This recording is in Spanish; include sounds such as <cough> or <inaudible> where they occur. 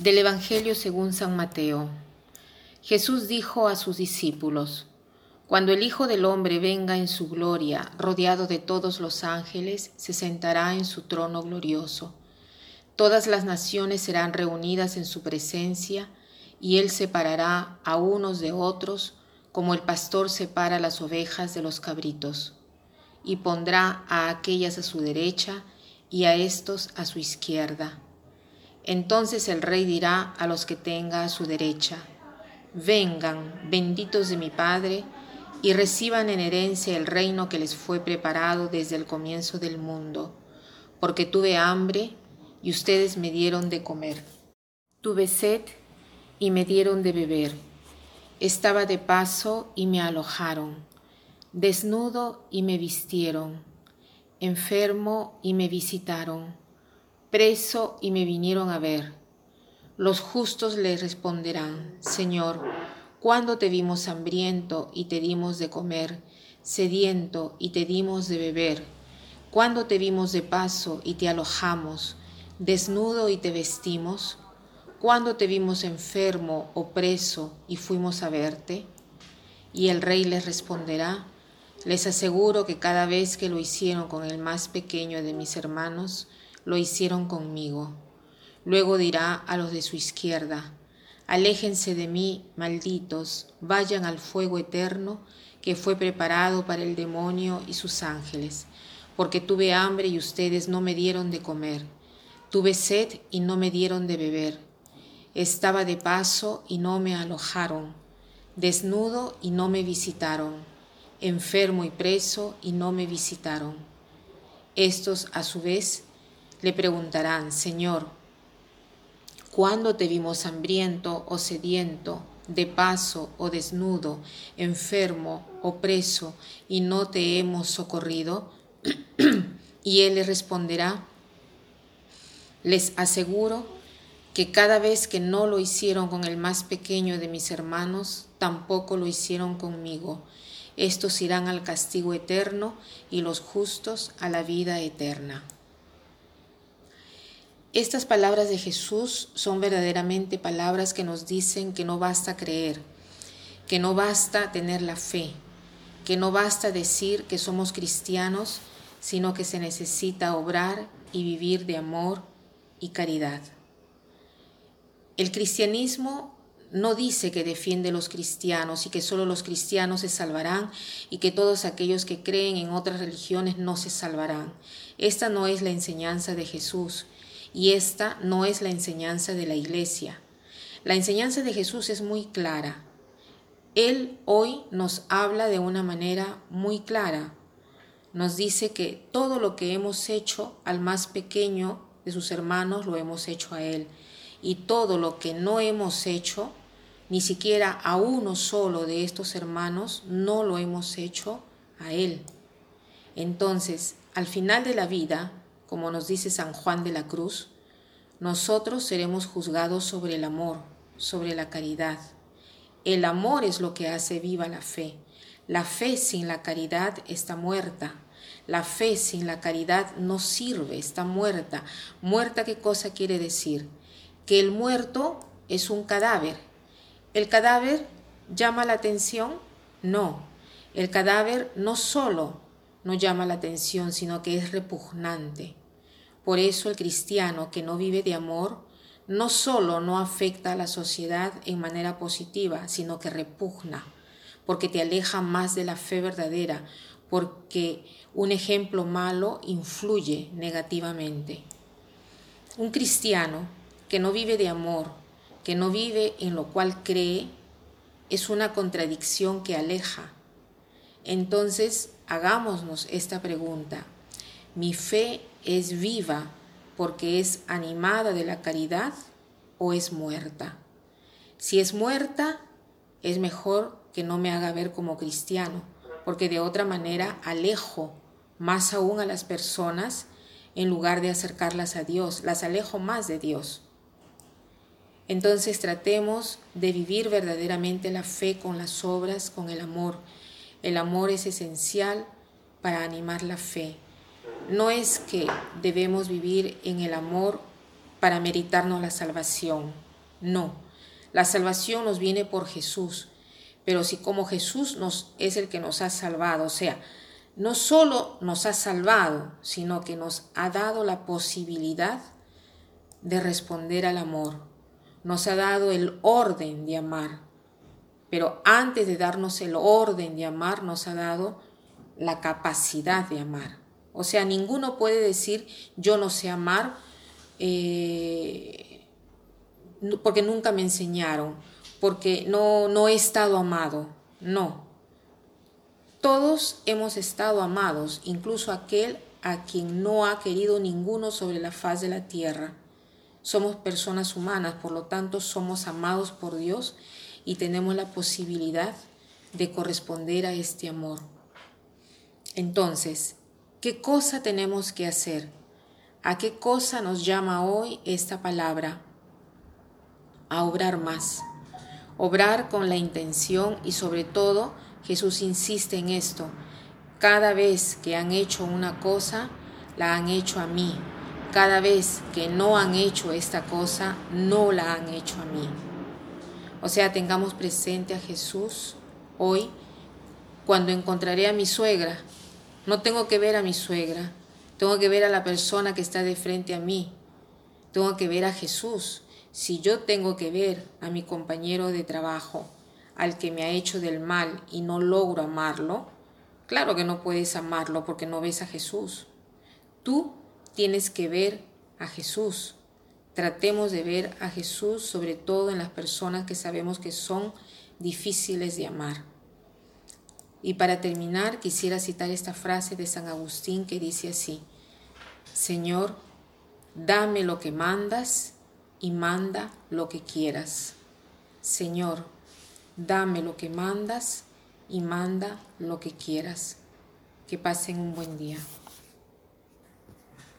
Del Evangelio según San Mateo. Jesús dijo a sus discípulos, Cuando el Hijo del Hombre venga en su gloria, rodeado de todos los ángeles, se sentará en su trono glorioso. Todas las naciones serán reunidas en su presencia, y él separará a unos de otros, como el pastor separa las ovejas de los cabritos, y pondrá a aquellas a su derecha y a estos a su izquierda entonces el rey dirá a los que tenga a su derecha, vengan, benditos de mi Padre, y reciban en herencia el reino que les fue preparado desde el comienzo del mundo, porque tuve hambre y ustedes me dieron de comer. Tuve sed y me dieron de beber. Estaba de paso y me alojaron. Desnudo y me vistieron. Enfermo y me visitaron preso y me vinieron a ver. Los justos le responderán, Señor, ¿cuándo te vimos hambriento y te dimos de comer, sediento y te dimos de beber? ¿Cuándo te vimos de paso y te alojamos, desnudo y te vestimos? ¿Cuándo te vimos enfermo o preso y fuimos a verte? Y el rey les responderá, les aseguro que cada vez que lo hicieron con el más pequeño de mis hermanos, lo hicieron conmigo. Luego dirá a los de su izquierda, Aléjense de mí, malditos, vayan al fuego eterno que fue preparado para el demonio y sus ángeles, porque tuve hambre y ustedes no me dieron de comer, tuve sed y no me dieron de beber, estaba de paso y no me alojaron, desnudo y no me visitaron, enfermo y preso y no me visitaron. Estos, a su vez, le preguntarán, Señor, ¿cuándo te vimos hambriento o sediento, de paso o desnudo, enfermo o preso, y no te hemos socorrido? <clears throat> y él le responderá, les aseguro que cada vez que no lo hicieron con el más pequeño de mis hermanos, tampoco lo hicieron conmigo. Estos irán al castigo eterno y los justos a la vida eterna. Estas palabras de Jesús son verdaderamente palabras que nos dicen que no basta creer, que no basta tener la fe, que no basta decir que somos cristianos, sino que se necesita obrar y vivir de amor y caridad. El cristianismo no dice que defiende los cristianos y que solo los cristianos se salvarán y que todos aquellos que creen en otras religiones no se salvarán. Esta no es la enseñanza de Jesús. Y esta no es la enseñanza de la iglesia. La enseñanza de Jesús es muy clara. Él hoy nos habla de una manera muy clara. Nos dice que todo lo que hemos hecho al más pequeño de sus hermanos lo hemos hecho a Él. Y todo lo que no hemos hecho, ni siquiera a uno solo de estos hermanos, no lo hemos hecho a Él. Entonces, al final de la vida, como nos dice San Juan de la Cruz, nosotros seremos juzgados sobre el amor, sobre la caridad. El amor es lo que hace viva la fe. La fe sin la caridad está muerta. La fe sin la caridad no sirve, está muerta. ¿Muerta qué cosa quiere decir? Que el muerto es un cadáver. ¿El cadáver llama la atención? No. El cadáver no solo no llama la atención, sino que es repugnante. Por eso el cristiano que no vive de amor no solo no afecta a la sociedad en manera positiva, sino que repugna, porque te aleja más de la fe verdadera, porque un ejemplo malo influye negativamente. Un cristiano que no vive de amor, que no vive en lo cual cree, es una contradicción que aleja. Entonces, hagámonos esta pregunta. ¿Mi fe es viva porque es animada de la caridad o es muerta? Si es muerta, es mejor que no me haga ver como cristiano, porque de otra manera alejo más aún a las personas en lugar de acercarlas a Dios, las alejo más de Dios. Entonces tratemos de vivir verdaderamente la fe con las obras, con el amor. El amor es esencial para animar la fe. No es que debemos vivir en el amor para meritarnos la salvación. No, la salvación nos viene por Jesús, pero si como Jesús nos, es el que nos ha salvado, o sea, no solo nos ha salvado, sino que nos ha dado la posibilidad de responder al amor, nos ha dado el orden de amar, pero antes de darnos el orden de amar, nos ha dado la capacidad de amar. O sea, ninguno puede decir yo no sé amar eh, porque nunca me enseñaron, porque no, no he estado amado. No. Todos hemos estado amados, incluso aquel a quien no ha querido ninguno sobre la faz de la tierra. Somos personas humanas, por lo tanto somos amados por Dios y tenemos la posibilidad de corresponder a este amor. Entonces, ¿qué cosa tenemos que hacer? ¿A qué cosa nos llama hoy esta palabra? A obrar más. Obrar con la intención y sobre todo Jesús insiste en esto. Cada vez que han hecho una cosa, la han hecho a mí. Cada vez que no han hecho esta cosa, no la han hecho a mí. O sea, tengamos presente a Jesús hoy cuando encontraré a mi suegra. No tengo que ver a mi suegra, tengo que ver a la persona que está de frente a mí. Tengo que ver a Jesús. Si yo tengo que ver a mi compañero de trabajo, al que me ha hecho del mal y no logro amarlo, claro que no puedes amarlo porque no ves a Jesús. Tú tienes que ver a Jesús. Tratemos de ver a Jesús sobre todo en las personas que sabemos que son difíciles de amar. Y para terminar quisiera citar esta frase de San Agustín que dice así, Señor, dame lo que mandas y manda lo que quieras. Señor, dame lo que mandas y manda lo que quieras. Que pasen un buen día.